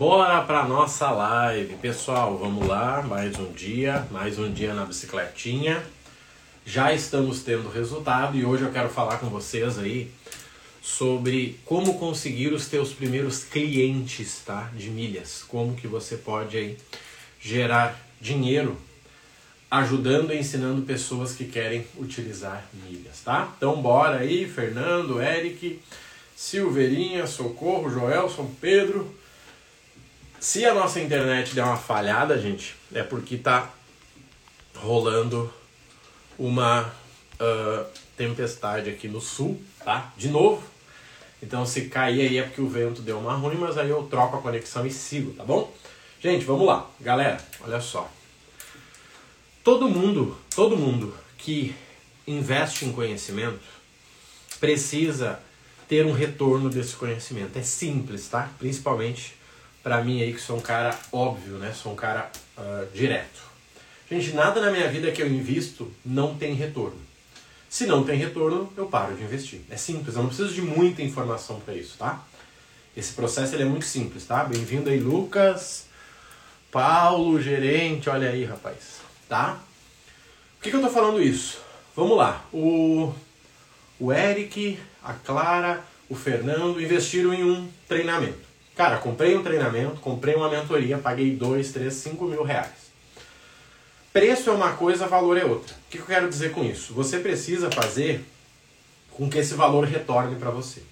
Bora para nossa live, pessoal. Vamos lá, mais um dia, mais um dia na bicicletinha. Já estamos tendo resultado e hoje eu quero falar com vocês aí sobre como conseguir os teus primeiros clientes, tá? De milhas. Como que você pode aí gerar dinheiro ajudando e ensinando pessoas que querem utilizar milhas, tá? Então bora aí, Fernando, Eric, Silveirinha, Socorro, Joelson, Pedro. Se a nossa internet der uma falhada, gente, é porque tá rolando uma uh, tempestade aqui no sul, tá? De novo. Então se cair aí é porque o vento deu uma ruim, mas aí eu troco a conexão e sigo, tá bom? Gente, vamos lá. Galera, olha só. Todo mundo, todo mundo que investe em conhecimento precisa ter um retorno desse conhecimento. É simples, tá? Principalmente para mim aí que sou um cara óbvio, né? Sou um cara uh, direto. Gente, nada na minha vida que eu invisto não tem retorno. Se não tem retorno, eu paro de investir. É simples, eu não preciso de muita informação para isso, tá? Esse processo ele é muito simples, tá? Bem-vindo aí, Lucas, Paulo, gerente, olha aí, rapaz, tá? Por que, que eu tô falando isso? Vamos lá. O, o Eric a Clara, o Fernando investiram em um treinamento. Cara, comprei um treinamento, comprei uma mentoria, paguei 2, 3, 5 mil reais. Preço é uma coisa, valor é outra. O que eu quero dizer com isso? Você precisa fazer com que esse valor retorne para você.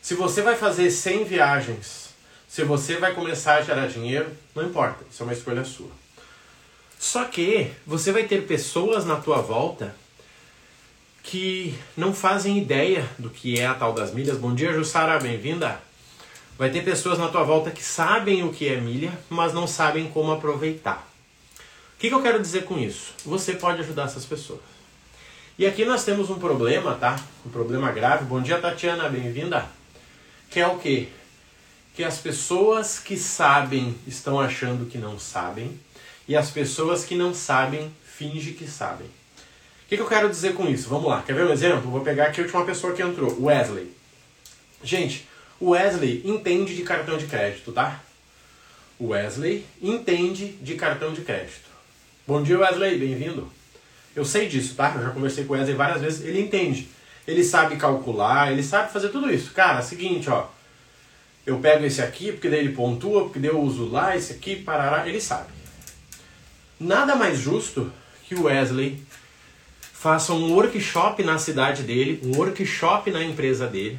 Se você vai fazer 100 viagens, se você vai começar a gerar dinheiro, não importa, isso é uma escolha sua. Só que você vai ter pessoas na tua volta que não fazem ideia do que é a tal das milhas. Bom dia, Jussara, bem-vinda. Vai ter pessoas na tua volta que sabem o que é milha, mas não sabem como aproveitar. O que, que eu quero dizer com isso? Você pode ajudar essas pessoas. E aqui nós temos um problema, tá? Um problema grave. Bom dia, Tatiana, bem-vinda. Que é o quê? Que as pessoas que sabem estão achando que não sabem, e as pessoas que não sabem fingem que sabem que, que eu quero dizer com isso? Vamos lá, quer ver um exemplo? Vou pegar aqui a última pessoa que entrou, Wesley. Gente, o Wesley entende de cartão de crédito, tá? O Wesley entende de cartão de crédito. Bom dia, Wesley, bem-vindo. Eu sei disso, tá? Eu já conversei com o Wesley várias vezes. Ele entende. Ele sabe calcular, ele sabe fazer tudo isso. Cara, é seguinte, ó. Eu pego esse aqui, porque daí ele pontua, porque daí eu uso lá, esse aqui, parará. Ele sabe. Nada mais justo que o Wesley faça um workshop na cidade dele, um workshop na empresa dele,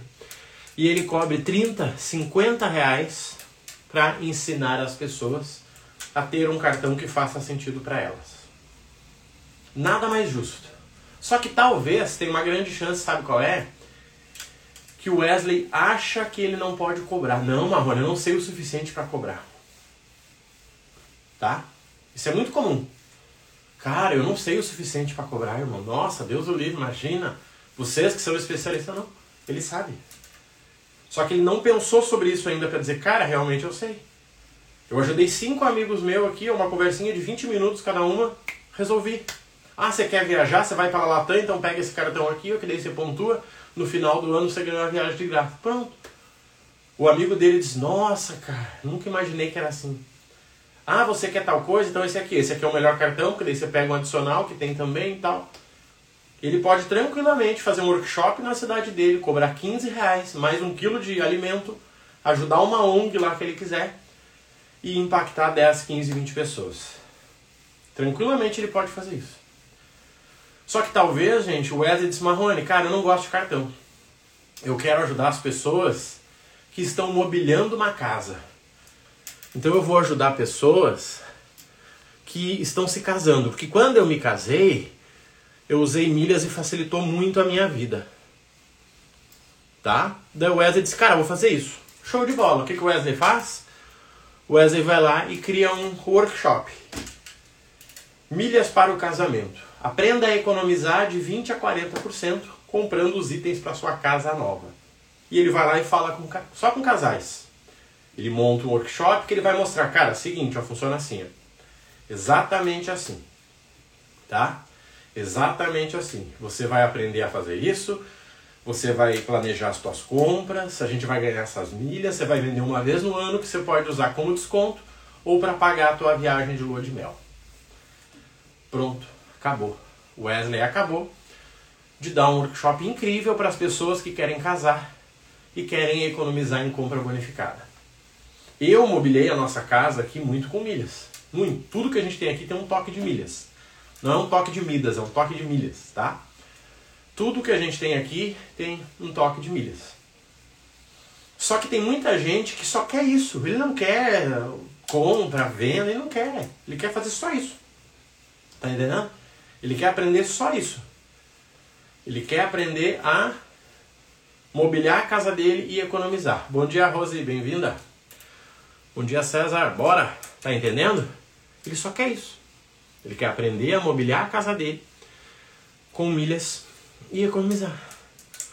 e ele cobre 30, 50 reais para ensinar as pessoas a ter um cartão que faça sentido para elas. Nada mais justo. Só que talvez tem uma grande chance, sabe qual é? Que o Wesley acha que ele não pode cobrar. Não, Marrone, eu não sei o suficiente para cobrar. Tá? Isso é muito comum. Cara, eu não sei o suficiente para cobrar, irmão. Nossa, Deus o livre, imagina. Vocês que são especialistas, não. Ele sabe. Só que ele não pensou sobre isso ainda para dizer, cara, realmente eu sei. Eu ajudei cinco amigos meus aqui, uma conversinha de 20 minutos cada uma, resolvi. Ah, você quer viajar? Você vai para Latam, então pega esse cartão aqui, que daí você pontua. No final do ano você ganha uma viagem de graça. Pronto. O amigo dele diz, nossa, cara, nunca imaginei que era assim. Ah, você quer tal coisa? Então esse aqui. Esse aqui é o melhor cartão, porque daí você pega um adicional que tem também e tal. Ele pode tranquilamente fazer um workshop na cidade dele, cobrar 15 reais, mais um quilo de alimento, ajudar uma ONG lá que ele quiser e impactar 10, 15, 20 pessoas. Tranquilamente ele pode fazer isso. Só que talvez, gente, o Wesley disse, Marrone, cara, eu não gosto de cartão. Eu quero ajudar as pessoas que estão mobiliando uma casa então eu vou ajudar pessoas que estão se casando, porque quando eu me casei, eu usei milhas e facilitou muito a minha vida. Tá? Daí o Wesley disse, cara, vou fazer isso. Show de bola. O que, que o Wesley faz? O Wesley vai lá e cria um workshop. Milhas para o casamento. Aprenda a economizar de 20 a 40% comprando os itens para sua casa nova. E ele vai lá e fala com, só com casais. Ele monta um workshop que ele vai mostrar, cara, seguinte, ó, funciona assim, ó. Exatamente assim. Tá? Exatamente assim. Você vai aprender a fazer isso, Você vai planejar as suas compras, a gente vai ganhar essas milhas, você vai vender uma vez no ano que você pode usar como desconto ou para pagar a tua viagem de lua de mel. Pronto, acabou. Wesley acabou de dar um workshop incrível para as pessoas que querem casar e querem economizar em compra bonificada. Eu mobilei a nossa casa aqui muito com milhas. Muito. Tudo que a gente tem aqui tem um toque de milhas. Não é um toque de midas, é um toque de milhas, tá? Tudo que a gente tem aqui tem um toque de milhas. Só que tem muita gente que só quer isso. Ele não quer compra, venda, ele não quer. Ele quer fazer só isso. Tá entendendo? Ele quer aprender só isso. Ele quer aprender a mobiliar a casa dele e economizar. Bom dia, Rose, bem-vinda. Bom dia, César. Bora? Tá entendendo? Ele só quer isso. Ele quer aprender a mobiliar a casa dele com milhas e economizar.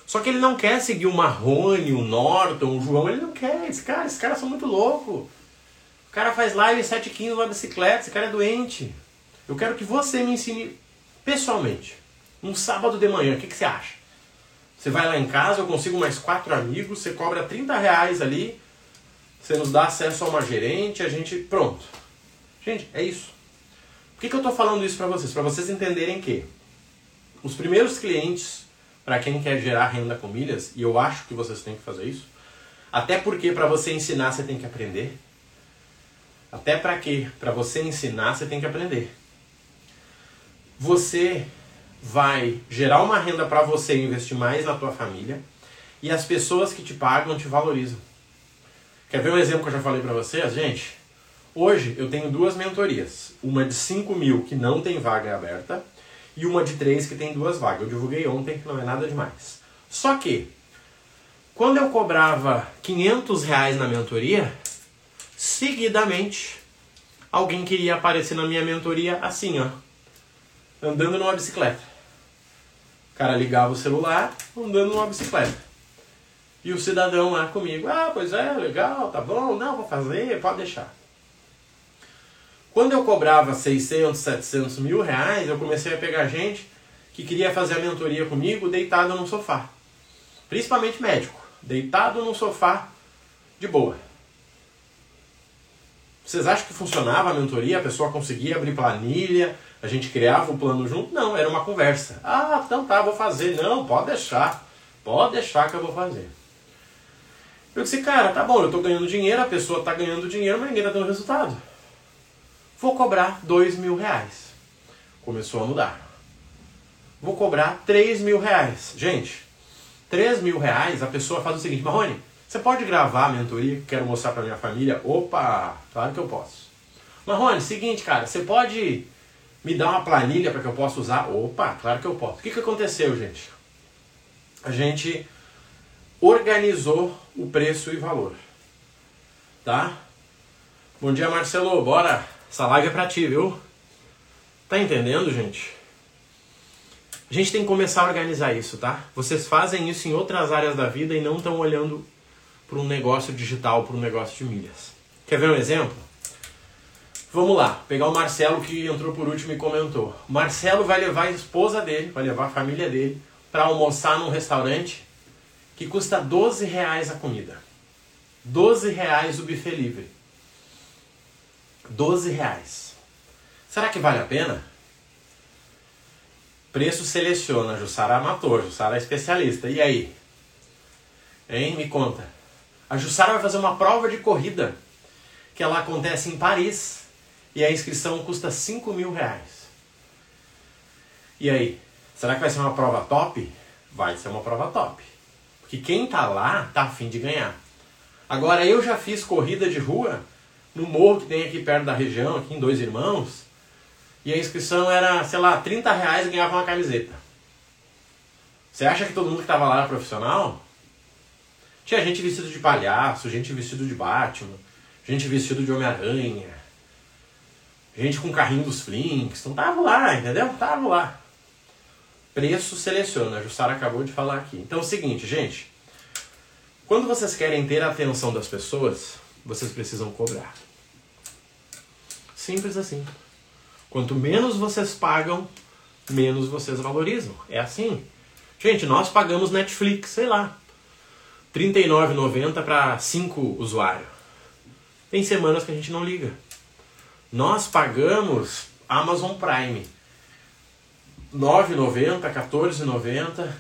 Só que ele não quer seguir o Marrone, o Norton, o João. Ele não quer. Esse cara, esses caras são muito loucos. O cara faz live 7,15 numa bicicleta. Esse cara é doente. Eu quero que você me ensine pessoalmente. Um sábado de manhã. O que, que você acha? Você vai lá em casa, eu consigo mais quatro amigos, você cobra 30 reais ali, você nos dá acesso a uma gerente, a gente. Pronto. Gente, é isso. Por que, que eu estou falando isso para vocês? Para vocês entenderem que os primeiros clientes, para quem quer gerar renda com milhas, e eu acho que vocês têm que fazer isso, até porque para você ensinar você tem que aprender. Até para quê? Para você ensinar você tem que aprender. Você vai gerar uma renda para você investir mais na tua família e as pessoas que te pagam te valorizam. Quer ver um exemplo que eu já falei para vocês? Gente, hoje eu tenho duas mentorias. Uma de 5 mil que não tem vaga aberta e uma de 3 que tem duas vagas. Eu divulguei ontem, que não é nada demais. Só que, quando eu cobrava 500 reais na mentoria, seguidamente alguém queria aparecer na minha mentoria assim, ó, andando numa bicicleta. O cara ligava o celular, andando numa bicicleta. E o cidadão lá comigo, ah, pois é, legal, tá bom, não, vou fazer, pode deixar. Quando eu cobrava 600, 700 mil reais, eu comecei a pegar gente que queria fazer a mentoria comigo deitado no sofá. Principalmente médico, deitado no sofá de boa. Vocês acham que funcionava a mentoria? A pessoa conseguia abrir planilha, a gente criava o plano junto? Não, era uma conversa. Ah, então tá, vou fazer. Não, pode deixar. Pode deixar que eu vou fazer. Eu disse, cara, tá bom, eu tô ganhando dinheiro, a pessoa tá ganhando dinheiro, mas ninguém tá dando resultado. Vou cobrar dois mil reais. Começou a mudar. Vou cobrar três mil reais. Gente, três mil reais, a pessoa faz o seguinte, Marrone, você pode gravar a mentoria que quero mostrar para minha família? Opa, claro que eu posso. Marrone, seguinte, cara, você pode me dar uma planilha para que eu possa usar? Opa, claro que eu posso. O que, que aconteceu, gente? A gente organizou o preço e valor. Tá? Bom dia, Marcelo. Bora. Essa live é pra ti, viu? Tá entendendo, gente? A gente tem que começar a organizar isso, tá? Vocês fazem isso em outras áreas da vida e não estão olhando para um negócio digital, para um negócio de milhas. Quer ver um exemplo? Vamos lá, pegar o Marcelo que entrou por último e comentou. O Marcelo vai levar a esposa dele, vai levar a família dele para almoçar num restaurante que custa 12 reais a comida. 12 reais o buffet livre. 12 reais. Será que vale a pena? Preço seleciona, Jussara amator, Jussara é especialista. E aí? Hein? Me conta. A Jussara vai fazer uma prova de corrida que ela acontece em Paris e a inscrição custa 5 mil reais. E aí, será que vai ser uma prova top? Vai ser uma prova top. Porque quem tá lá tá afim de ganhar. Agora, eu já fiz corrida de rua no morro que tem aqui perto da região, aqui em Dois Irmãos, e a inscrição era, sei lá, 30 reais e ganhava uma camiseta. Você acha que todo mundo que estava lá era profissional? Tinha gente vestido de palhaço, gente vestido de Batman, gente vestido de Homem-Aranha, gente com carrinho dos Flintstones, tava lá, entendeu? Tava lá. Preço seleciona, a Jussara acabou de falar aqui. Então é o seguinte, gente. Quando vocês querem ter a atenção das pessoas, vocês precisam cobrar. Simples assim. Quanto menos vocês pagam, menos vocês valorizam. É assim. Gente, nós pagamos Netflix, sei lá, R$ 39,90 para 5 usuários. Tem semanas que a gente não liga. Nós pagamos Amazon Prime. R$ 9,90, R$ 14,90.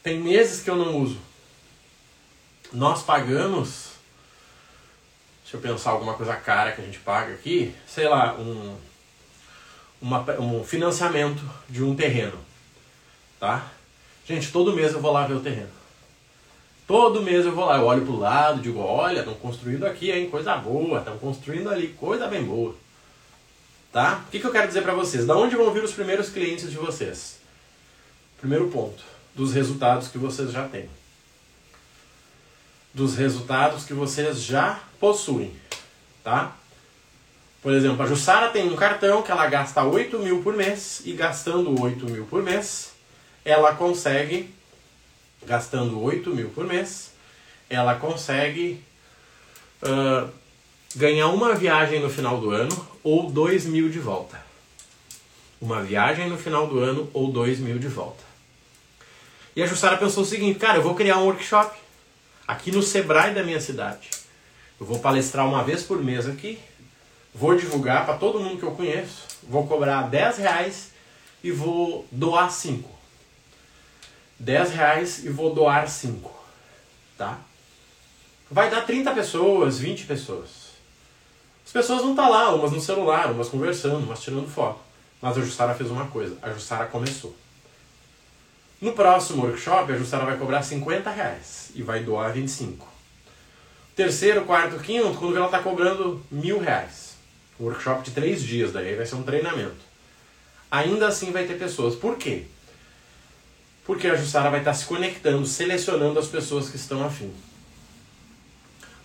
Tem meses que eu não uso. Nós pagamos. Deixa eu pensar alguma coisa cara que a gente paga aqui. Sei lá, um, uma, um financiamento de um terreno. Tá? Gente, todo mês eu vou lá ver o terreno. Todo mês eu vou lá, eu olho pro lado, digo, olha, estão construindo aqui, hein, coisa boa, estão construindo ali, coisa bem boa. Tá? O que, que eu quero dizer para vocês? Da onde vão vir os primeiros clientes de vocês? Primeiro ponto, dos resultados que vocês já têm. Dos resultados que vocês já possuem, tá? Por exemplo, a Jussara tem um cartão que ela gasta 8 mil por mês e gastando 8 mil por mês, ela consegue gastando 8 mil por mês, ela consegue uh, ganhar uma viagem no final do ano ou 2 mil de volta. Uma viagem no final do ano ou 2 mil de volta. E a Jussara pensou o seguinte, cara, eu vou criar um workshop aqui no Sebrae da minha cidade. Eu vou palestrar uma vez por mês aqui, vou divulgar para todo mundo que eu conheço, vou cobrar 10 reais e vou doar 5. 10 reais e vou doar 5. Tá? Vai dar 30 pessoas, 20 pessoas. As pessoas não estão tá lá, umas no celular, umas conversando, umas tirando foto. Mas a Jussara fez uma coisa, a Jussara começou. No próximo workshop, a Jussara vai cobrar 50 reais e vai doar 25. Terceiro, quarto, quinto, quando ela está cobrando mil reais. Um workshop de três dias, daí vai ser um treinamento. Ainda assim vai ter pessoas. Por quê? Porque a Jussara vai estar se conectando, selecionando as pessoas que estão afim.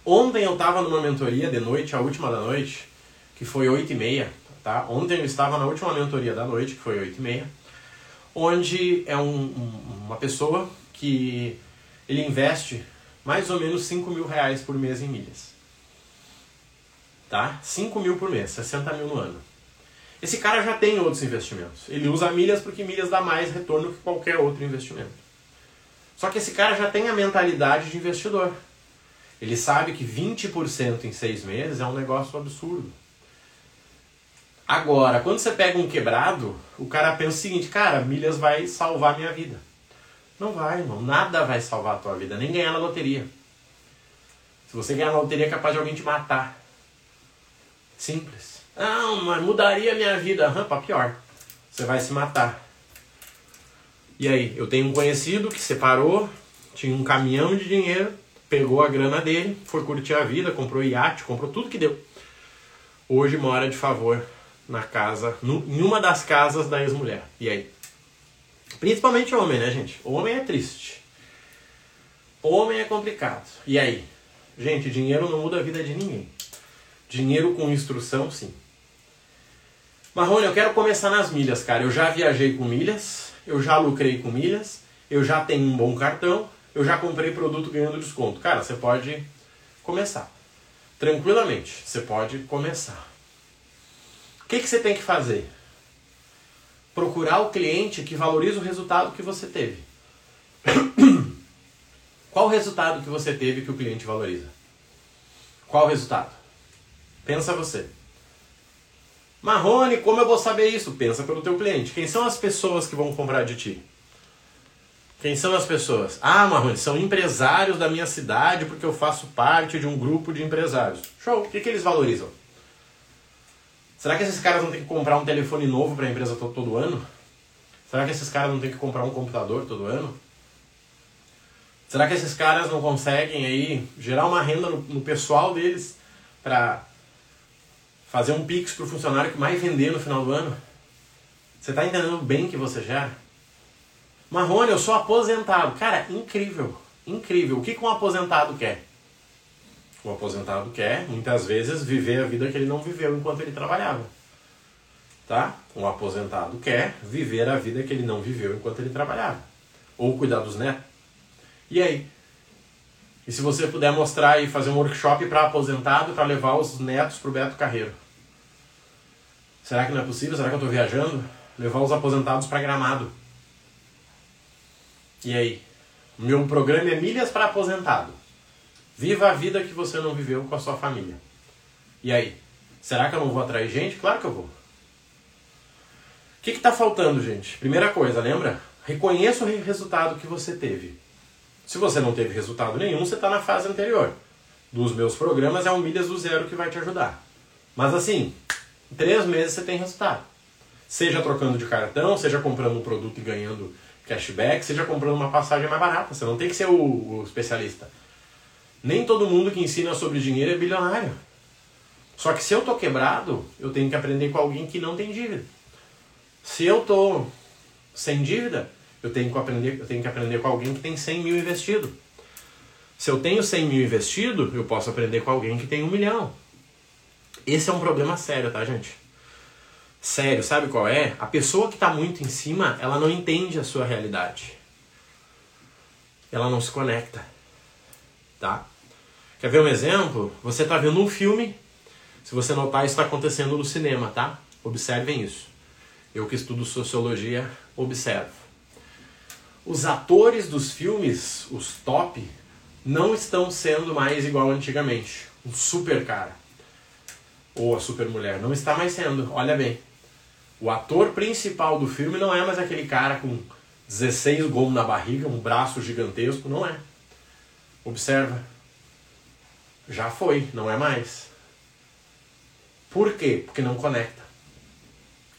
Ontem eu estava numa mentoria de noite, a última da noite, que foi 8 e meia. Tá? Ontem eu estava na última mentoria da noite, que foi 8 e meia, onde é um, uma pessoa que ele investe mais ou menos 5 mil reais por mês em milhas. Tá? 5 mil por mês, 60 mil no ano. Esse cara já tem outros investimentos. Ele usa milhas porque milhas dá mais retorno que qualquer outro investimento. Só que esse cara já tem a mentalidade de investidor. Ele sabe que 20% em seis meses é um negócio absurdo. Agora, quando você pega um quebrado, o cara pensa o seguinte, cara, milhas vai salvar minha vida. Não vai, irmão. Nada vai salvar a tua vida. Nem ganhar na loteria. Se você ganhar na loteria, é capaz de alguém te matar. Simples. Não, mas mudaria a minha vida. Aham, pra pior. Você vai se matar. E aí, eu tenho um conhecido que separou, tinha um caminhão de dinheiro, pegou a grana dele, foi curtir a vida, comprou iate, comprou tudo que deu. Hoje mora de favor na casa, em uma das casas da ex-mulher. E aí? Principalmente homem, né, gente? O homem é triste. Homem é complicado. E aí? Gente, dinheiro não muda a vida de ninguém. Dinheiro com instrução, sim. Marrone, eu quero começar nas milhas, cara. Eu já viajei com milhas, eu já lucrei com milhas, eu já tenho um bom cartão, eu já comprei produto ganhando desconto. Cara, você pode começar. Tranquilamente, você pode começar. O que, que você tem que fazer? Procurar o cliente que valoriza o resultado que você teve. Qual o resultado que você teve que o cliente valoriza? Qual o resultado? Pensa você. Marrone, como eu vou saber isso? Pensa pelo teu cliente. Quem são as pessoas que vão comprar de ti? Quem são as pessoas? Ah, Marrone, são empresários da minha cidade porque eu faço parte de um grupo de empresários. Show! O que, que eles valorizam? Será que esses caras não têm que comprar um telefone novo para a empresa todo, todo ano? Será que esses caras não têm que comprar um computador todo ano? Será que esses caras não conseguem aí gerar uma renda no, no pessoal deles para fazer um pix o funcionário que mais vender no final do ano? Você está entendendo bem que você gera? Marrone, eu sou aposentado. Cara, incrível. Incrível. O que, que um aposentado quer? O aposentado quer, muitas vezes, viver a vida que ele não viveu enquanto ele trabalhava. Tá? Um aposentado quer viver a vida que ele não viveu enquanto ele trabalhava. Ou cuidar dos netos. E aí? E se você puder mostrar e fazer um workshop para aposentado para levar os netos para o Beto Carreiro? Será que não é possível? Será que eu estou viajando? Levar os aposentados para Gramado. E aí? Meu programa é Milhas para Aposentado. Viva a vida que você não viveu com a sua família. E aí? Será que eu não vou atrair gente? Claro que eu vou. O que está faltando, gente? Primeira coisa, lembra? Reconheça o resultado que você teve. Se você não teve resultado nenhum, você está na fase anterior. Dos meus programas é o Milhas do Zero que vai te ajudar. Mas assim, em três meses você tem resultado. Seja trocando de cartão, seja comprando um produto e ganhando cashback, seja comprando uma passagem mais barata. Você não tem que ser o, o especialista. Nem todo mundo que ensina sobre dinheiro é bilionário. Só que se eu tô quebrado, eu tenho que aprender com alguém que não tem dívida. Se eu tô sem dívida, eu tenho que aprender, eu tenho que aprender com alguém que tem 100 mil investido. Se eu tenho 100 mil investido, eu posso aprender com alguém que tem um milhão. Esse é um problema sério, tá, gente? Sério, sabe qual é? A pessoa que está muito em cima, ela não entende a sua realidade. Ela não se conecta, tá? Quer ver um exemplo? Você está vendo um filme, se você notar, isso está acontecendo no cinema, tá? Observem isso. Eu que estudo sociologia, observo. Os atores dos filmes, os top, não estão sendo mais igual antigamente. Um super cara. Ou a super mulher. Não está mais sendo. Olha bem. O ator principal do filme não é mais aquele cara com 16 gomos na barriga, um braço gigantesco. Não é. Observa. Já foi, não é mais. Por quê? Porque não conecta.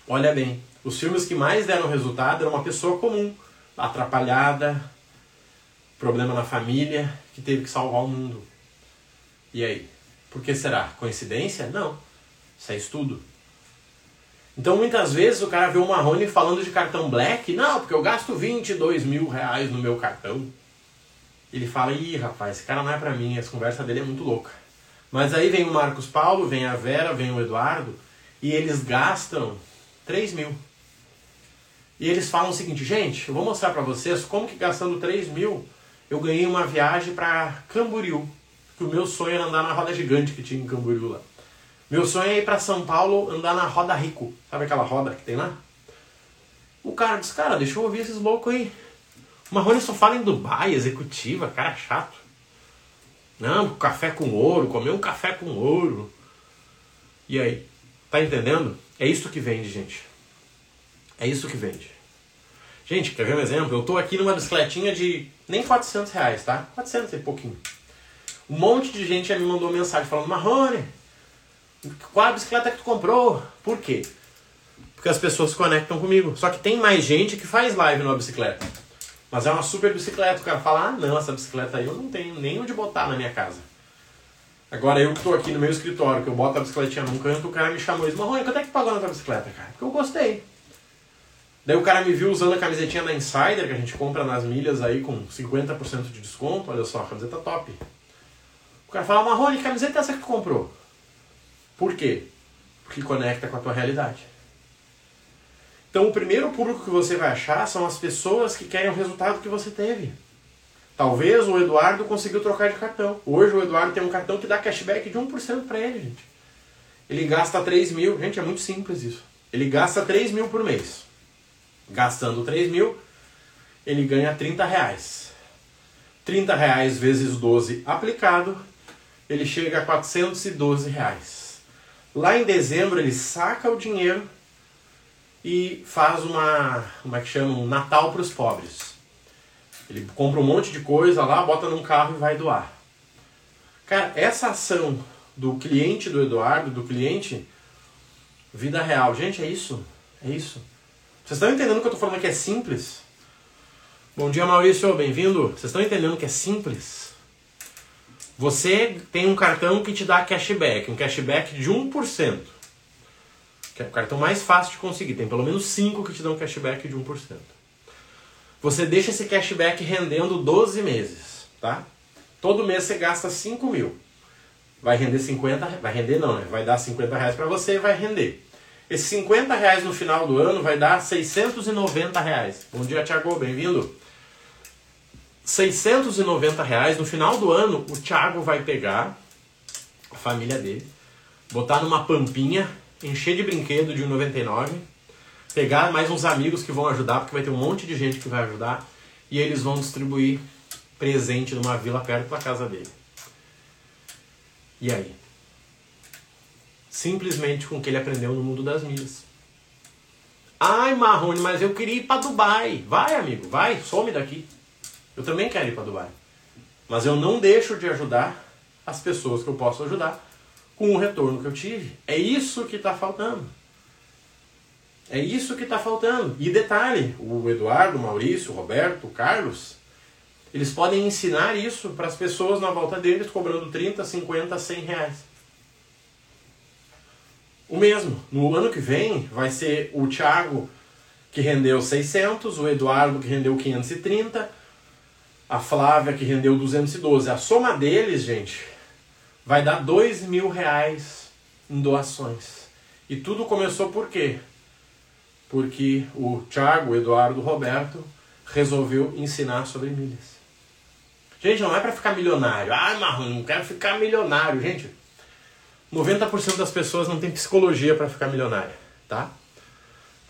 Olha bem. Os filmes que mais deram resultado eram uma pessoa comum, atrapalhada, problema na família, que teve que salvar o mundo. E aí? Por que será? Coincidência? Não. Isso é estudo. Então muitas vezes o cara vê o Marrone falando de cartão black, não, porque eu gasto 22 mil reais no meu cartão. Ele fala, ih rapaz, esse cara não é pra mim, essa conversa dele é muito louca. Mas aí vem o Marcos Paulo, vem a Vera, vem o Eduardo, e eles gastam 3 mil. E eles falam o seguinte, gente, eu vou mostrar para vocês como que gastando 3 mil eu ganhei uma viagem para Camboriú. Que o meu sonho era andar na roda gigante que tinha em Camboriú lá. Meu sonho é ir para São Paulo andar na roda rico. Sabe aquela roda que tem lá? O cara disse, cara, deixa eu ouvir esses loucos aí. O Marrone só fala em Dubai, executiva, cara chato. Não, café com ouro, comer um café com ouro. E aí? Tá entendendo? É isso que vende, gente. É isso que vende. Gente, quer ver um exemplo? Eu tô aqui numa bicicletinha de nem 400 reais, tá? 400 e pouquinho. Um monte de gente já me mandou mensagem falando, Marrone, qual a bicicleta que tu comprou? Por quê? Porque as pessoas se conectam comigo. Só que tem mais gente que faz live numa bicicleta. Mas é uma super bicicleta. O cara fala, ah não, essa bicicleta aí eu não tenho nem onde botar na minha casa. Agora eu que estou aqui no meu escritório, que eu boto a bicicletinha num canto, o cara me chamou e disse, Marrone, quanto é que pagou na tua bicicleta, cara? Porque eu gostei. Daí o cara me viu usando a camisetinha da Insider, que a gente compra nas milhas aí com 50% de desconto. Olha só, a camiseta top. O cara fala, Marrone, que camiseta é essa que tu comprou? Por quê? Porque conecta com a tua realidade. Então o primeiro público que você vai achar são as pessoas que querem o resultado que você teve. Talvez o Eduardo conseguiu trocar de cartão. Hoje o Eduardo tem um cartão que dá cashback de 1% para ele, gente. Ele gasta 3 mil. Gente, é muito simples isso. Ele gasta 3 mil por mês. Gastando 3 mil, ele ganha 30 reais. 30 reais vezes 12 aplicado, ele chega a 412 reais. Lá em dezembro ele saca o dinheiro e faz uma, como é que chama, um Natal para os pobres. Ele compra um monte de coisa lá, bota num carro e vai doar. Cara, essa ação do cliente do Eduardo, do cliente, vida real, gente, é isso, é isso. Vocês estão entendendo que eu estou falando que é simples? Bom dia, Maurício, bem-vindo. Vocês estão entendendo que é simples? Você tem um cartão que te dá cashback, um cashback de 1%. Que é o cartão mais fácil de conseguir. Tem pelo menos 5 que te dão cashback de 1%. Você deixa esse cashback rendendo 12 meses, tá? Todo mês você gasta 5 mil. Vai render 50, vai render não, né? Vai dar 50 reais para você e vai render. Esses 50 reais no final do ano vai dar 690 reais. Bom dia, Thiago, bem-vindo. 690 reais no final do ano, o Thiago vai pegar a família dele, botar numa pampinha, encher de brinquedo de 1,99, pegar mais uns amigos que vão ajudar, porque vai ter um monte de gente que vai ajudar, e eles vão distribuir presente numa vila perto da casa dele. E aí? Simplesmente com o que ele aprendeu no mundo das milhas. Ai, Marrone, mas eu queria ir para Dubai. Vai, amigo, vai, some daqui. Eu também quero ir para Dubai. Mas eu não deixo de ajudar as pessoas que eu posso ajudar com o retorno que eu tive. É isso que está faltando. É isso que está faltando. E detalhe, o Eduardo, o Maurício, o Roberto, o Carlos, eles podem ensinar isso para as pessoas na volta deles, cobrando 30, 50, 100 reais. O mesmo. No ano que vem vai ser o Thiago que rendeu 600, o Eduardo que rendeu 530, a Flávia que rendeu 212. A soma deles, gente, vai dar 2 mil reais em doações. E tudo começou por quê? Porque o Thiago, o Eduardo, o Roberto resolveu ensinar sobre milhas. Gente, não é para ficar milionário. Ah, Marrom, não quero ficar milionário. Gente, 90% das pessoas não tem psicologia para ficar milionária, tá?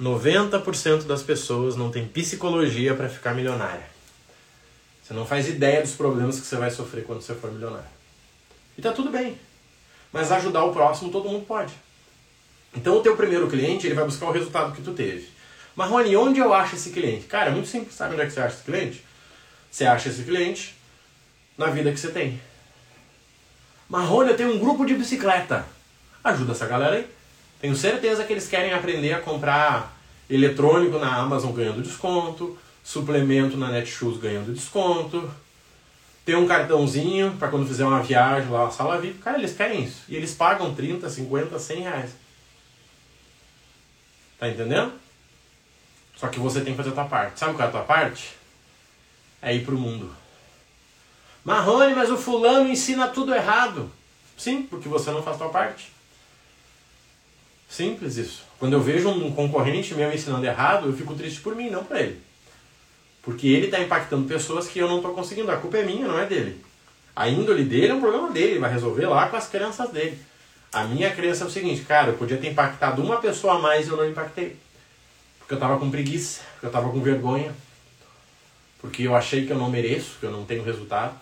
90% das pessoas não tem psicologia para ficar milionária. Você não faz ideia dos problemas que você vai sofrer quando você for milionário. E tá tudo bem. Mas ajudar o próximo todo mundo pode. Então o teu primeiro cliente, ele vai buscar o resultado que tu teve. Marrone, onde eu acho esse cliente? Cara, é muito simples. Sabe onde é que você acha esse cliente? Você acha esse cliente na vida que você tem. Marrone, eu tenho um grupo de bicicleta. Ajuda essa galera aí. Tenho certeza que eles querem aprender a comprar eletrônico na Amazon ganhando desconto, suplemento na Netshoes ganhando desconto, ter um cartãozinho para quando fizer uma viagem lá, sala VIP. Cara, eles querem isso. E eles pagam 30, 50, 100 reais. Tá entendendo? Só que você tem que fazer a tua parte. Sabe qual é a tua parte? É ir pro mundo. Marrone, mas o fulano ensina tudo errado. Sim, porque você não faz a tua parte. Simples isso. Quando eu vejo um concorrente meu ensinando errado, eu fico triste por mim, não por ele. Porque ele está impactando pessoas que eu não estou conseguindo. A culpa é minha, não é dele. A índole dele é um problema dele, ele vai resolver lá com as crianças dele. A minha crença é o seguinte, cara, eu podia ter impactado uma pessoa a mais e eu não impactei. Porque eu estava com preguiça, porque eu estava com vergonha, porque eu achei que eu não mereço, que eu não tenho resultado.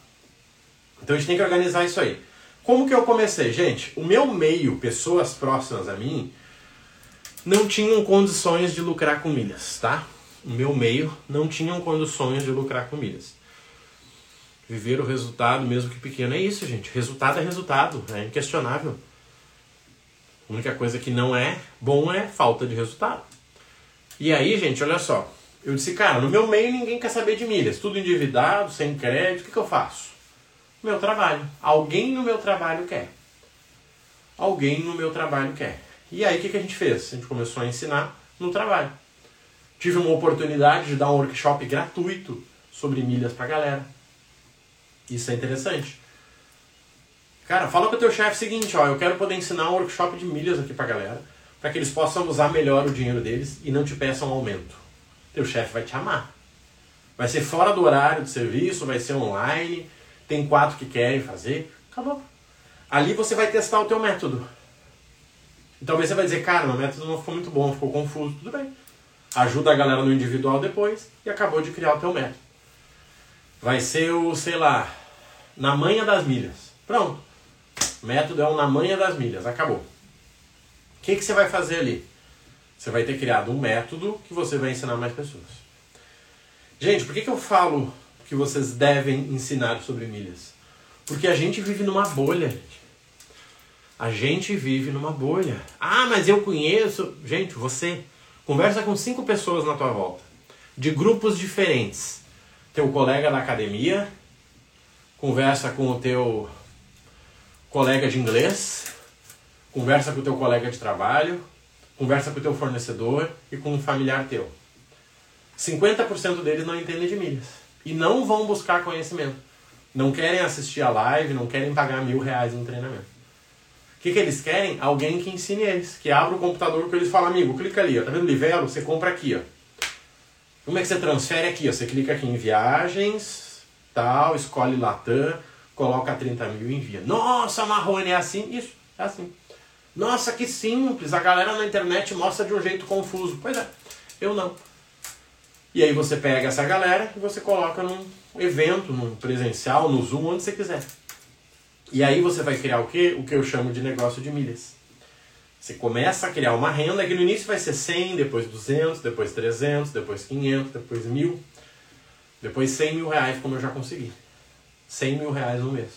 Então a gente tem que organizar isso aí. Como que eu comecei? Gente, o meu meio, pessoas próximas a mim, não tinham condições de lucrar com milhas, tá? O meu meio não tinham condições de lucrar com milhas. Viver o resultado, mesmo que pequeno, é isso, gente. Resultado é resultado, é inquestionável. A única coisa que não é bom é falta de resultado. E aí, gente, olha só. Eu disse, cara, no meu meio ninguém quer saber de milhas. Tudo endividado, sem crédito, o que, que eu faço? meu trabalho. Alguém no meu trabalho quer. Alguém no meu trabalho quer. E aí o que, que a gente fez? A gente começou a ensinar no trabalho. Tive uma oportunidade de dar um workshop gratuito sobre milhas pra galera. Isso é interessante. Cara, fala com o teu chefe o seguinte, ó, eu quero poder ensinar um workshop de milhas aqui pra galera, para que eles possam usar melhor o dinheiro deles e não te peçam aumento. Teu chefe vai te amar. Vai ser fora do horário de serviço, vai ser online, tem quatro que querem fazer, acabou. Ali você vai testar o teu método. E talvez você vai dizer, cara, meu método não ficou muito bom, ficou confuso, tudo bem. Ajuda a galera no individual depois e acabou de criar o teu método. Vai ser o, sei lá, na manha das milhas. Pronto. O método é o na manha das milhas, acabou. O que, que você vai fazer ali? Você vai ter criado um método que você vai ensinar mais pessoas. Gente, por que, que eu falo que vocês devem ensinar sobre milhas. Porque a gente vive numa bolha. A gente vive numa bolha. Ah, mas eu conheço. Gente, você conversa com cinco pessoas na tua volta, de grupos diferentes. Teu colega da academia, conversa com o teu colega de inglês, conversa com o teu colega de trabalho, conversa com o teu fornecedor e com um familiar teu. 50% deles não entendem de milhas e não vão buscar conhecimento. Não querem assistir a live, não querem pagar mil reais em treinamento. O que, que eles querem? Alguém que ensine eles, que abra o computador que eles falam, amigo, clica ali, ó, tá vendo Livelo? Você compra aqui, ó. Como é que você transfere aqui? Ó? Você clica aqui em viagens, tal, escolhe Latam, coloca 30 mil e envia. Nossa, Marrone, é assim? Isso, é assim. Nossa, que simples, a galera na internet mostra de um jeito confuso. Pois é, eu não. E aí você pega essa galera e você coloca num evento, num presencial, no Zoom, onde você quiser. E aí você vai criar o quê? O que eu chamo de negócio de milhas. Você começa a criar uma renda que no início vai ser 100, depois 200, depois 300, depois 500, depois 1000, depois 100 mil reais, como eu já consegui. 100 mil reais no mês.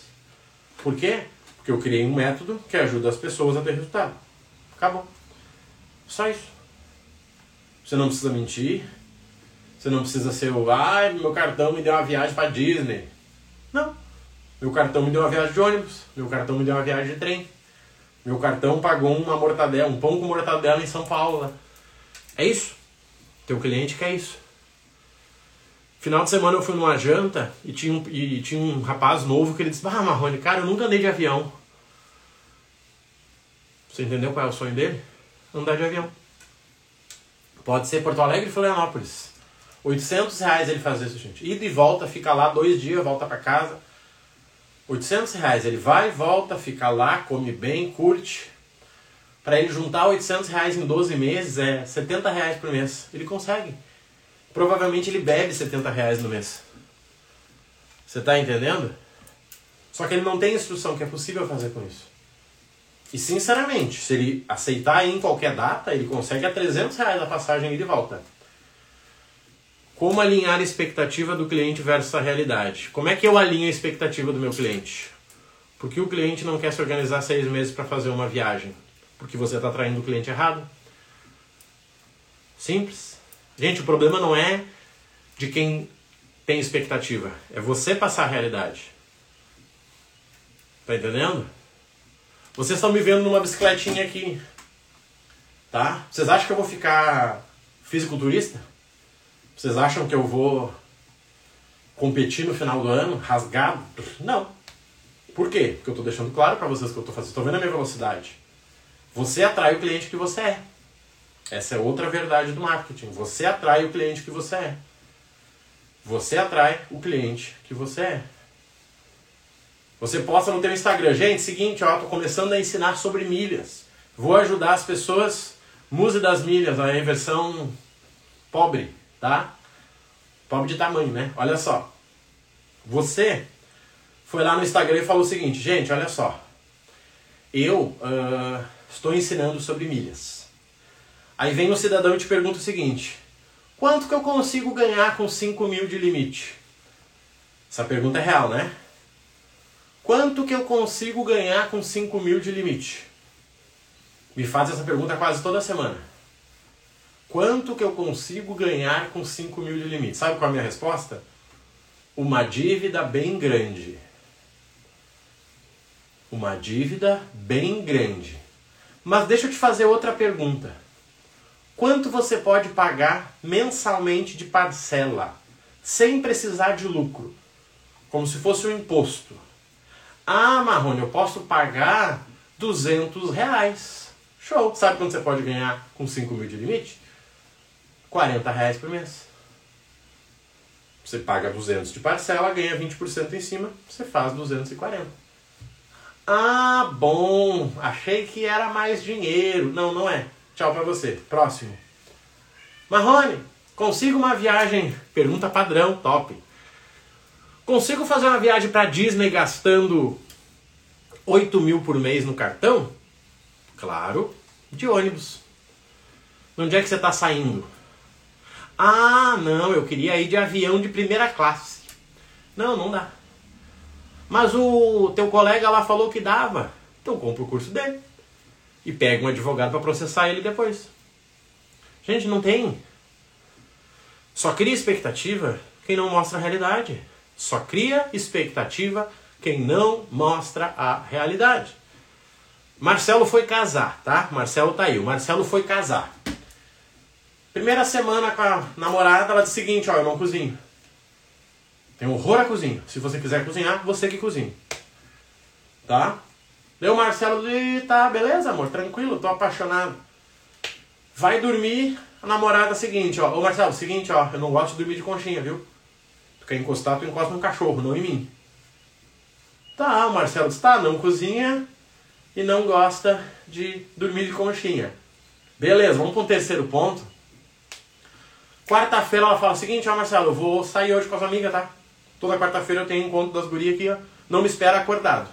Por quê? Porque eu criei um método que ajuda as pessoas a ter resultado. Acabou. Só isso. Você não precisa mentir. Você não precisa ser o, ah, meu cartão me deu uma viagem para Disney. Meu cartão me deu uma viagem de ônibus. Meu cartão me deu uma viagem de trem. Meu cartão pagou uma mortadela, um pão com mortadela em São Paulo. Né? É isso. Teu cliente quer isso. Final de semana eu fui numa janta e tinha um, e tinha um rapaz novo que ele disse: Ah, Marrone, cara, eu nunca andei de avião. Você entendeu qual é o sonho dele? Andar de avião. Pode ser Porto Alegre e Florianópolis. 800 reais ele faz isso, gente. Ida e volta, fica lá dois dias, volta para casa. 800 reais. Ele vai, volta, fica lá, come bem, curte. Para ele juntar 800 reais em 12 meses é 70 reais por mês. Ele consegue. Provavelmente ele bebe 70 reais no mês. Você está entendendo? Só que ele não tem instrução que é possível fazer com isso. E sinceramente, se ele aceitar em qualquer data, ele consegue a 300 reais a passagem e volta. Como alinhar a expectativa do cliente versus a realidade? Como é que eu alinho a expectativa do meu cliente? Porque o cliente não quer se organizar seis meses para fazer uma viagem? Porque você está traindo o cliente errado? Simples. Gente, o problema não é de quem tem expectativa, é você passar a realidade. Tá entendendo? Vocês estão me vendo numa bicicletinha aqui, tá? Vocês acham que eu vou ficar fisiculturista? Vocês acham que eu vou competir no final do ano rasgado? Não. Por quê? Porque eu estou deixando claro para vocês que eu estou fazendo. Estou vendo a minha velocidade. Você atrai o cliente que você é. Essa é outra verdade do marketing. Você atrai o cliente que você é. Você atrai o cliente que você é. Você posta no teu Instagram, gente, seguinte, ó, tô começando a ensinar sobre milhas. Vou ajudar as pessoas, Muse das milhas, a versão pobre tá? Pobre de tamanho, né? Olha só. Você foi lá no Instagram e falou o seguinte, gente, olha só. Eu uh, estou ensinando sobre milhas. Aí vem o cidadão e te pergunta o seguinte: quanto que eu consigo ganhar com 5 mil de limite? Essa pergunta é real, né? Quanto que eu consigo ganhar com 5 mil de limite? Me faz essa pergunta quase toda semana. Quanto que eu consigo ganhar com 5 mil de limite? Sabe qual é a minha resposta? Uma dívida bem grande. Uma dívida bem grande. Mas deixa eu te fazer outra pergunta. Quanto você pode pagar mensalmente de parcela, sem precisar de lucro? Como se fosse um imposto. Ah, Marrone, eu posso pagar 200 reais. Show! Sabe quanto você pode ganhar com 5 mil de limite? 40 reais por mês. Você paga 200 de parcela, ganha 20% em cima, você faz 240. Ah, bom, achei que era mais dinheiro. Não, não é. Tchau para você. Próximo. Marrone, consigo uma viagem? Pergunta padrão, top. Consigo fazer uma viagem para Disney gastando 8 mil por mês no cartão? Claro, de ônibus. Onde é que você está saindo? Ah, não, eu queria ir de avião de primeira classe. Não, não dá. Mas o teu colega lá falou que dava. Então compra o curso dele. E pega um advogado para processar ele depois. Gente, não tem. Só cria expectativa quem não mostra a realidade. Só cria expectativa quem não mostra a realidade. Marcelo foi casar, tá? Marcelo tá aí. O Marcelo foi casar. Primeira semana com a namorada, ela disse o seguinte, ó, eu não cozinho. Tem horror a cozinha. Se você quiser cozinhar, você que cozinha. Tá? Deu o Marcelo disse, tá, beleza, amor, tranquilo, tô apaixonado. Vai dormir, a namorada seguinte, ó. Ô Marcelo, seguinte, ó, eu não gosto de dormir de conchinha, viu? Tu quer encostar, tu encosta no cachorro, não em mim. Tá, o Marcelo disse, tá, não cozinha e não gosta de dormir de conchinha. Beleza, vamos um terceiro ponto. Quarta-feira ela fala o seguinte, ó Marcelo, eu vou sair hoje com as amigas, tá? Toda quarta-feira eu tenho encontro das gurias aqui, ó. Não me espera acordado.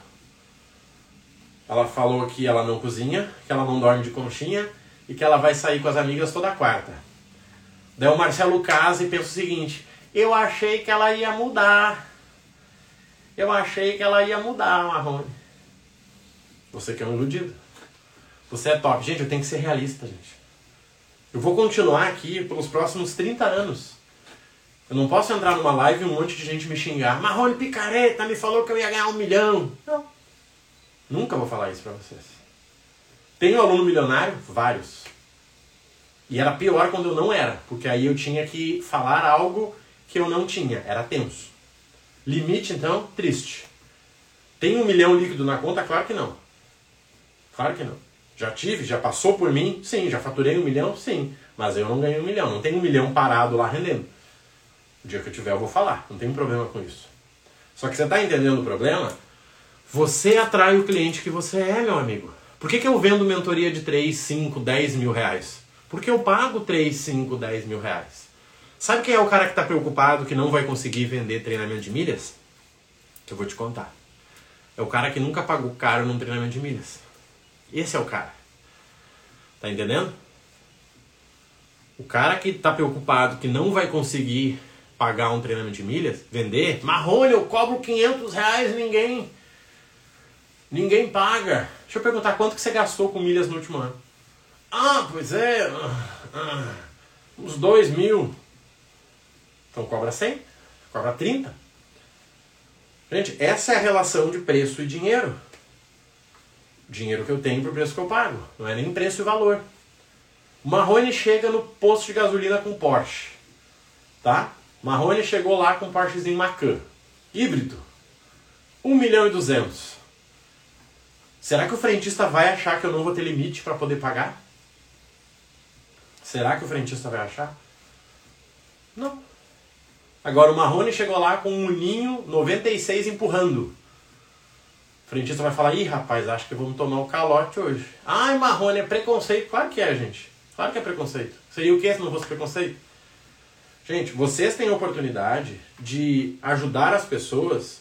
Ela falou que ela não cozinha, que ela não dorme de conchinha e que ela vai sair com as amigas toda quarta. Daí o Marcelo casa e pensa o seguinte: eu achei que ela ia mudar. Eu achei que ela ia mudar, Marrone. Você que é um iludido. Você é top. Gente, eu tenho que ser realista, gente. Eu vou continuar aqui pelos próximos 30 anos. Eu não posso entrar numa live e um monte de gente me xingar. Marrone Picareta me falou que eu ia ganhar um milhão. Não. Nunca vou falar isso pra vocês. Tenho aluno milionário? Vários. E era pior quando eu não era, porque aí eu tinha que falar algo que eu não tinha. Era tenso. Limite, então, triste. Tem um milhão líquido na conta? Claro que não. Claro que não. Já tive, já passou por mim? Sim. Já faturei um milhão? Sim. Mas eu não ganhei um milhão. Não tem um milhão parado lá rendendo. O dia que eu tiver eu vou falar. Não tem problema com isso. Só que você está entendendo o problema? Você atrai o cliente que você é, meu amigo. Por que, que eu vendo mentoria de 3, 5, 10 mil reais? Porque eu pago 3, 5, 10 mil reais. Sabe quem é o cara que está preocupado que não vai conseguir vender treinamento de milhas? Eu vou te contar. É o cara que nunca pagou caro num treinamento de milhas. Esse é o cara. Tá entendendo? O cara que está preocupado que não vai conseguir pagar um treinamento de milhas, vender, Marrone, eu cobro 500 reais ninguém Ninguém paga. Deixa eu perguntar quanto que você gastou com milhas no último ano. Ah, pois é. Ah, ah, uns 2 mil. Então cobra 100, cobra 30. Gente, essa é a relação de preço e dinheiro. Dinheiro que eu tenho para o preço que eu pago. Não é nem preço e valor. O Marrone chega no posto de gasolina com Porsche. Tá? Marrone chegou lá com um Porschezinho Macan. Híbrido. 1 milhão e 200. Será que o frentista vai achar que eu não vou ter limite para poder pagar? Será que o frentista vai achar? Não. Agora o Marrone chegou lá com um ninho 96 empurrando. Frentista vai falar, ih rapaz, acho que vamos tomar o um calote hoje. Ai, Marrone, é preconceito. Claro que é, gente. Claro que é preconceito. Seria o que se não fosse preconceito? Gente, vocês têm a oportunidade de ajudar as pessoas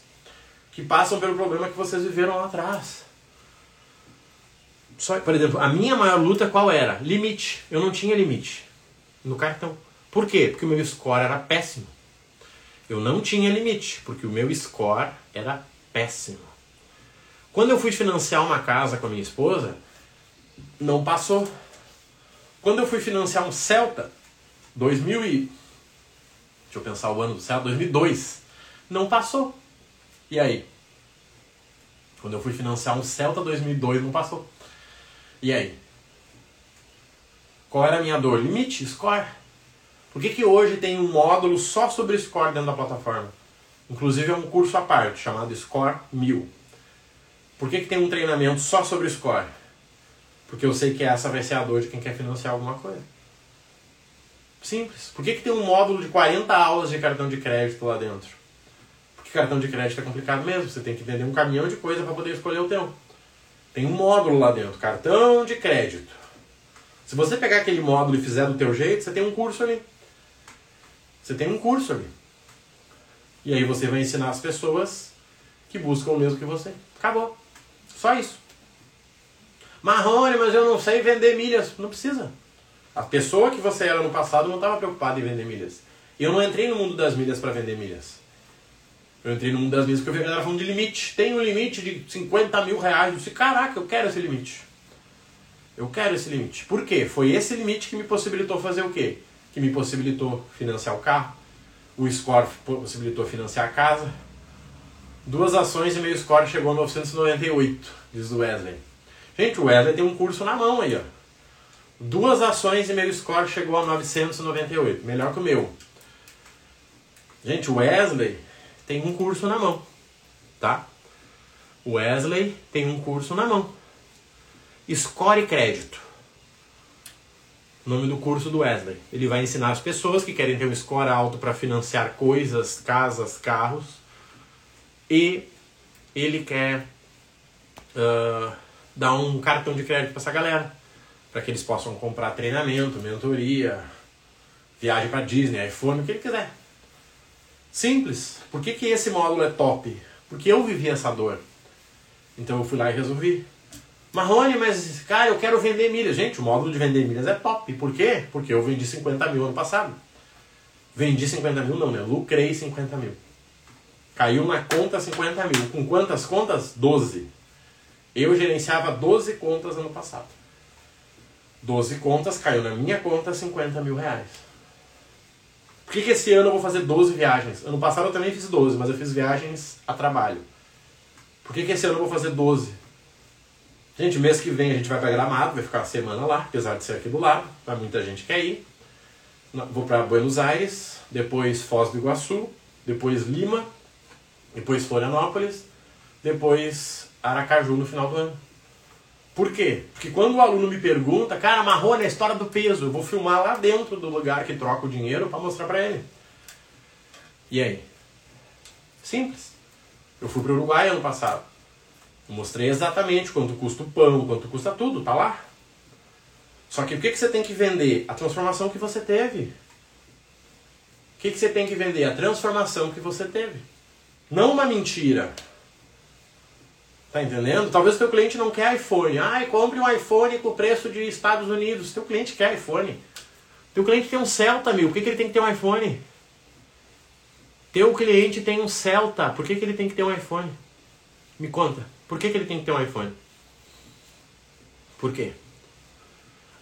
que passam pelo problema que vocês viveram lá atrás. Só, por exemplo, a minha maior luta qual era? Limite. Eu não tinha limite no cartão. Por quê? Porque o meu score era péssimo. Eu não tinha limite, porque o meu score era péssimo. Quando eu fui financiar uma casa com a minha esposa, não passou. Quando eu fui financiar um Celta, 2000 e... Deixa eu pensar o ano do Celta, 2002, não passou. E aí? Quando eu fui financiar um Celta 2002, não passou. E aí? Qual era a minha dor? Limite, score. Por que, que hoje tem um módulo só sobre score dentro da plataforma? Inclusive é um curso à parte, chamado Score 1000. Por que, que tem um treinamento só sobre score? Porque eu sei que essa vai ser a dor de quem quer financiar alguma coisa. Simples. Por que, que tem um módulo de 40 aulas de cartão de crédito lá dentro? Porque cartão de crédito é complicado mesmo. Você tem que entender um caminhão de coisa para poder escolher o teu. Tem um módulo lá dentro, cartão de crédito. Se você pegar aquele módulo e fizer do teu jeito, você tem um curso ali. Você tem um curso ali. E aí você vai ensinar as pessoas que buscam o mesmo que você. Acabou. Só isso. Marrone, mas eu não sei vender milhas. Não precisa. A pessoa que você era no passado não estava preocupada em vender milhas. Eu não entrei no mundo das milhas para vender milhas. Eu entrei no mundo das milhas porque eu vi a galera falando de limite. Tem um limite de 50 mil reais. Eu disse, caraca, eu quero esse limite. Eu quero esse limite. Por quê? Foi esse limite que me possibilitou fazer o quê? Que me possibilitou financiar o carro. O score possibilitou financiar a casa. Duas ações e meio score chegou a 998, diz o Wesley. Gente, o Wesley tem um curso na mão aí, ó. Duas ações e meio score chegou a 998. Melhor que o meu. Gente, o Wesley tem um curso na mão, tá? Wesley tem um curso na mão. Score Crédito. Nome do curso do Wesley. Ele vai ensinar as pessoas que querem ter um score alto para financiar coisas, casas, carros. E ele quer uh, dar um cartão de crédito para essa galera. Para que eles possam comprar treinamento, mentoria, Viagem para Disney, iPhone, o que ele quiser. Simples. Por que, que esse módulo é top? Porque eu vivi essa dor. Então eu fui lá e resolvi. Marrone, mas cara, eu quero vender milhas. Gente, o módulo de vender milhas é top. Por quê? Porque eu vendi 50 mil ano passado. Vendi 50 mil, não, né? Lucrei 50 mil. Caiu na conta 50 mil. Com quantas contas? 12. Eu gerenciava 12 contas ano passado. 12 contas, caiu na minha conta 50 mil reais. Por que, que esse ano eu vou fazer 12 viagens? Ano passado eu também fiz 12, mas eu fiz viagens a trabalho. Por que, que esse ano eu vou fazer 12? Gente, mês que vem a gente vai para Gramado, vai ficar uma semana lá, apesar de ser aqui do lado, mas muita gente quer ir. Vou para Buenos Aires, depois Foz do Iguaçu, depois Lima, depois Florianópolis, depois Aracaju no final do ano. Por quê? Porque quando o aluno me pergunta, cara, Marrone, a história do peso, eu vou filmar lá dentro do lugar que troca o dinheiro para mostrar para ele. E aí? Simples. Eu fui para o Uruguai ano passado. Mostrei exatamente quanto custa o pão, quanto custa tudo, tá lá. Só que o que, que você tem que vender? A transformação que você teve. O que, que você tem que vender? A transformação que você teve. Não uma mentira. Tá entendendo? Talvez o teu cliente não quer iPhone. Ai, compre um iPhone com o preço de Estados Unidos. Teu cliente quer iPhone. Teu cliente tem um Celta, meu. Por que, que ele tem que ter um iPhone? Teu cliente tem um Celta. Por que, que ele tem que ter um iPhone? Me conta. Por que, que ele tem que ter um iPhone? Por quê?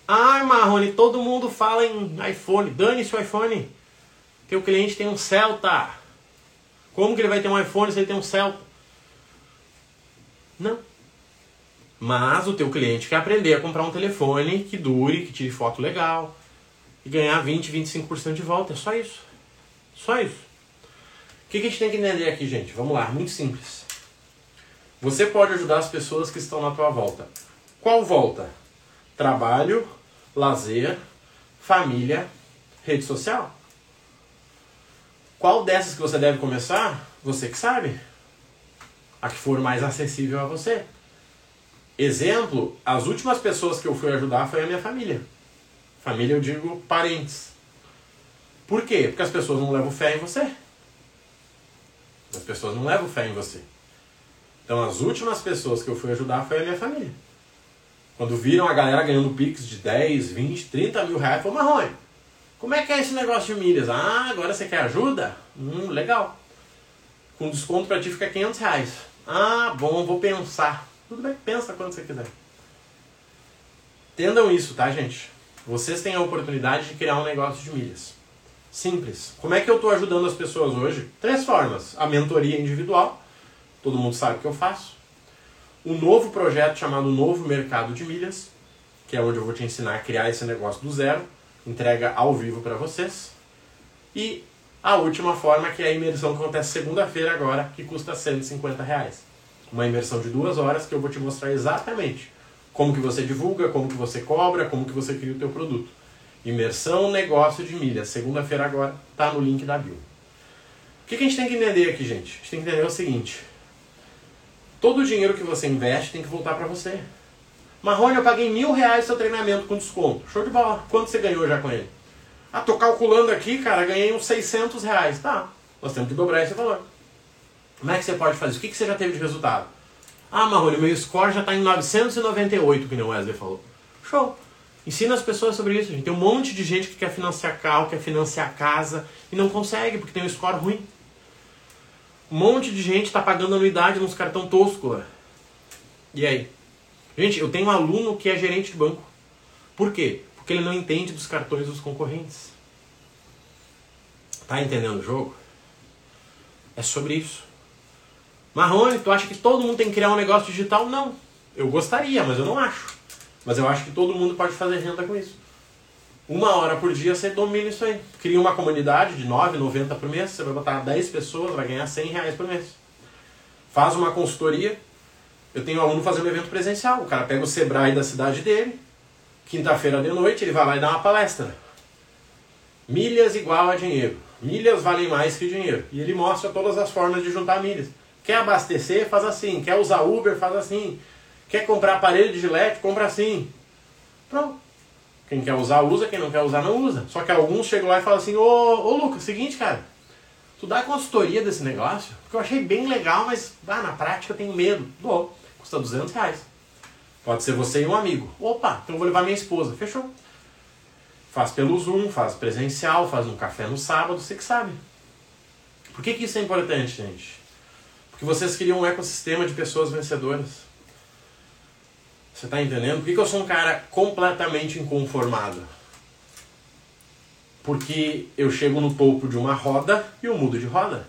Ai, Marrone, todo mundo fala em iPhone. Dane-se o iPhone. Teu cliente tem um Celta. Como que ele vai ter um iPhone se ele tem um Celta? Não. Mas o teu cliente quer aprender a comprar um telefone que dure, que tire foto legal e ganhar 20, 25% de volta. É só isso. Só isso que, que a gente tem que entender aqui, gente? Vamos lá, muito simples. Você pode ajudar as pessoas que estão na tua volta. Qual volta? Trabalho, lazer, família, rede social. Qual dessas que você deve começar? Você que sabe. A que for mais acessível a você. Exemplo, as últimas pessoas que eu fui ajudar foi a minha família. Família eu digo parentes. Por quê? Porque as pessoas não levam fé em você. As pessoas não levam fé em você. Então as últimas pessoas que eu fui ajudar foi a minha família. Quando viram a galera ganhando Pix de 10, 20, 30 mil reais, falou, Marrone, como é que é esse negócio de milhas? Ah, agora você quer ajuda? Hum, legal. Com desconto para ti fica 500 reais. Ah, bom, vou pensar. Tudo bem, pensa quando você quiser. Entendam isso, tá, gente? Vocês têm a oportunidade de criar um negócio de milhas. Simples. Como é que eu estou ajudando as pessoas hoje? Três formas. A mentoria individual, todo mundo sabe que eu faço. Um novo projeto chamado Novo Mercado de Milhas, que é onde eu vou te ensinar a criar esse negócio do zero, entrega ao vivo para vocês. E a última forma, que é a imersão que acontece segunda-feira agora, que custa 150 reais. Uma imersão de duas horas que eu vou te mostrar exatamente como que você divulga, como que você cobra, como que você cria o teu produto. Imersão Negócio de Milhas. Segunda-feira agora tá no link da bio. O que, que a gente tem que entender aqui, gente? A gente tem que entender o seguinte. Todo o dinheiro que você investe tem que voltar para você. Marrone, eu paguei mil reais seu treinamento com desconto. Show de bola. Quanto você ganhou já com ele? Ah, tô calculando aqui, cara, ganhei uns 600 reais. Tá, nós temos que dobrar esse valor. Como é que você pode fazer? O que, que você já teve de resultado? Ah, Marrone, meu score já está em 998, que o Wesley falou. Show. Ensina as pessoas sobre isso, gente. Tem um monte de gente que quer financiar carro, quer financiar casa e não consegue porque tem um score ruim. Um monte de gente está pagando anuidade nos cartão tosco. E aí? Gente, eu tenho um aluno que é gerente de banco. Por quê? Porque ele não entende dos cartões dos concorrentes. Tá entendendo o jogo? É sobre isso. Marrone, tu acha que todo mundo tem que criar um negócio digital? Não. Eu gostaria, mas eu não acho. Mas eu acho que todo mundo pode fazer renda com isso. Uma hora por dia você domina isso aí. Cria uma comunidade de 9, 90 por mês, você vai botar 10 pessoas, vai ganhar 100 reais por mês. Faz uma consultoria. Eu tenho um aluno fazendo um evento presencial. O cara pega o Sebrae da cidade dele, quinta-feira de noite, ele vai lá e dá uma palestra. Milhas igual a dinheiro. Milhas valem mais que dinheiro. E ele mostra todas as formas de juntar milhas. Quer abastecer? Faz assim. Quer usar Uber? Faz assim. Quer comprar aparelho de gilete? Compra assim. Pronto. Quem quer usar, usa. Quem não quer usar, não usa. Só que alguns chegam lá e falam assim: Ô, ô Lucas, seguinte, cara. Tu dá consultoria desse negócio? Porque eu achei bem legal, mas ah, na prática eu tenho medo. Dou. Custa 200 reais. Pode ser você e um amigo. Opa, então eu vou levar minha esposa. Fechou. Faz pelo Zoom, faz presencial, faz um café no sábado, você que sabe. Por que, que isso é importante, gente? Porque vocês criam um ecossistema de pessoas vencedoras. Você está entendendo? Por que, que eu sou um cara completamente inconformado? Porque eu chego no topo de uma roda e eu mudo de roda.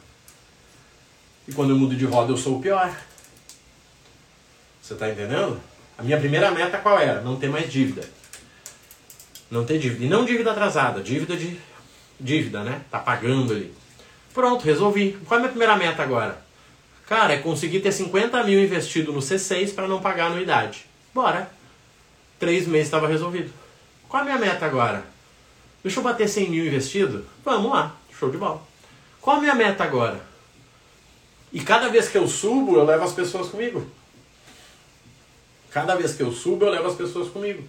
E quando eu mudo de roda eu sou o pior. Você está entendendo? A minha primeira meta qual era? Não ter mais dívida. Não ter dívida. E não dívida atrasada, dívida de. Dívida, né? Tá pagando ali. Pronto, resolvi. Qual é a minha primeira meta agora? Cara, é conseguir ter 50 mil investido no C6 para não pagar anuidade. Bora. Três meses estava resolvido. Qual a minha meta agora? Deixa eu bater 100 mil investido? Vamos lá. Show de bola. Qual a minha meta agora? E cada vez que eu subo, eu levo as pessoas comigo. Cada vez que eu subo, eu levo as pessoas comigo.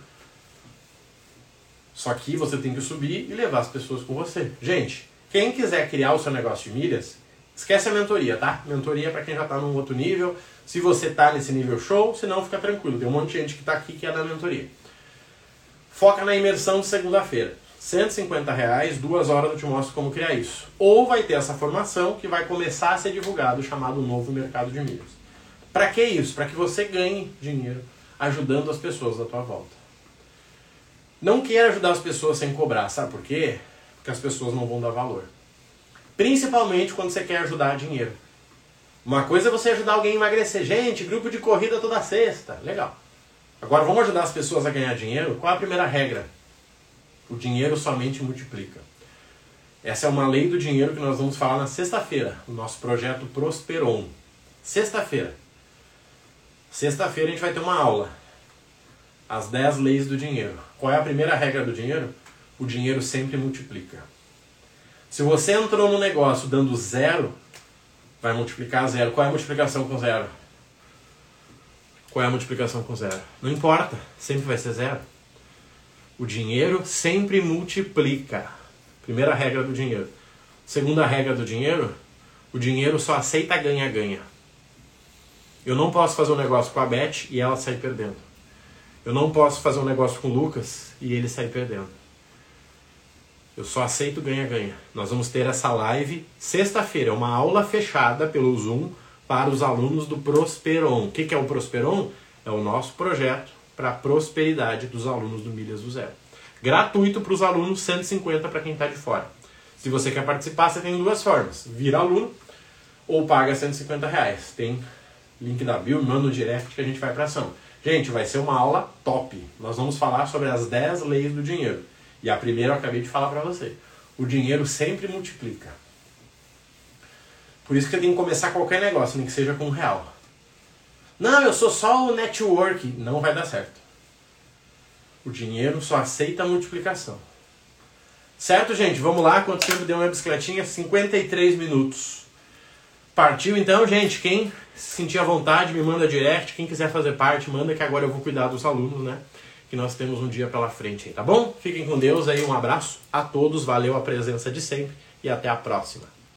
Só que você tem que subir e levar as pessoas com você. Gente, quem quiser criar o seu negócio de milhas, esquece a mentoria, tá? Mentoria para quem já está num outro nível. Se você está nesse nível show, se não, fica tranquilo. Tem um monte de gente que está aqui que é da mentoria. Foca na imersão de segunda-feira. 150 reais, duas horas eu te mostro como criar isso. Ou vai ter essa formação que vai começar a ser divulgado, chamado Novo Mercado de Milhas. Para que isso? Para que você ganhe dinheiro ajudando as pessoas da tua volta. Não queira ajudar as pessoas sem cobrar, sabe por quê? Porque as pessoas não vão dar valor. Principalmente quando você quer ajudar dinheiro. Uma coisa é você ajudar alguém a emagrecer. Gente, grupo de corrida toda sexta. Legal. Agora vamos ajudar as pessoas a ganhar dinheiro? Qual é a primeira regra? O dinheiro somente multiplica. Essa é uma lei do dinheiro que nós vamos falar na sexta-feira, no nosso projeto Prosperon. Sexta-feira. Sexta-feira a gente vai ter uma aula. As 10 leis do dinheiro. Qual é a primeira regra do dinheiro? O dinheiro sempre multiplica. Se você entrou no negócio dando zero, vai multiplicar zero. Qual é a multiplicação com zero? Qual é a multiplicação com zero? Não importa, sempre vai ser zero. O dinheiro sempre multiplica. Primeira regra do dinheiro. Segunda regra do dinheiro, o dinheiro só aceita ganha-ganha. Eu não posso fazer um negócio com a Beth e ela sair perdendo. Eu não posso fazer um negócio com o Lucas e ele sair perdendo. Eu só aceito ganha-ganha. Nós vamos ter essa live sexta-feira, uma aula fechada pelo Zoom para os alunos do Prosperon. O que é o Prosperon? É o nosso projeto para a prosperidade dos alunos do Milhas do Zero. Gratuito para os alunos, 150 para quem está de fora. Se você quer participar, você tem duas formas: vira aluno ou paga 150 reais. Tem link da bio, manda no direct que a gente vai para ação. Gente, vai ser uma aula top. Nós vamos falar sobre as 10 leis do dinheiro. E a primeira eu acabei de falar para você. O dinheiro sempre multiplica. Por isso que tem que começar qualquer negócio, nem que seja com um real. Não, eu sou só o network. Não vai dar certo. O dinheiro só aceita a multiplicação. Certo, gente? Vamos lá. Quanto tempo deu uma bicicletinha? 53 minutos. Partiu então, gente. Quem se sentir à vontade, me manda direct. Quem quiser fazer parte, manda que agora eu vou cuidar dos alunos, né? Que nós temos um dia pela frente aí, tá bom? Fiquem com Deus aí, um abraço a todos, valeu a presença de sempre e até a próxima.